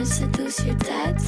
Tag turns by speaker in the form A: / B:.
A: Type, might seduce your dad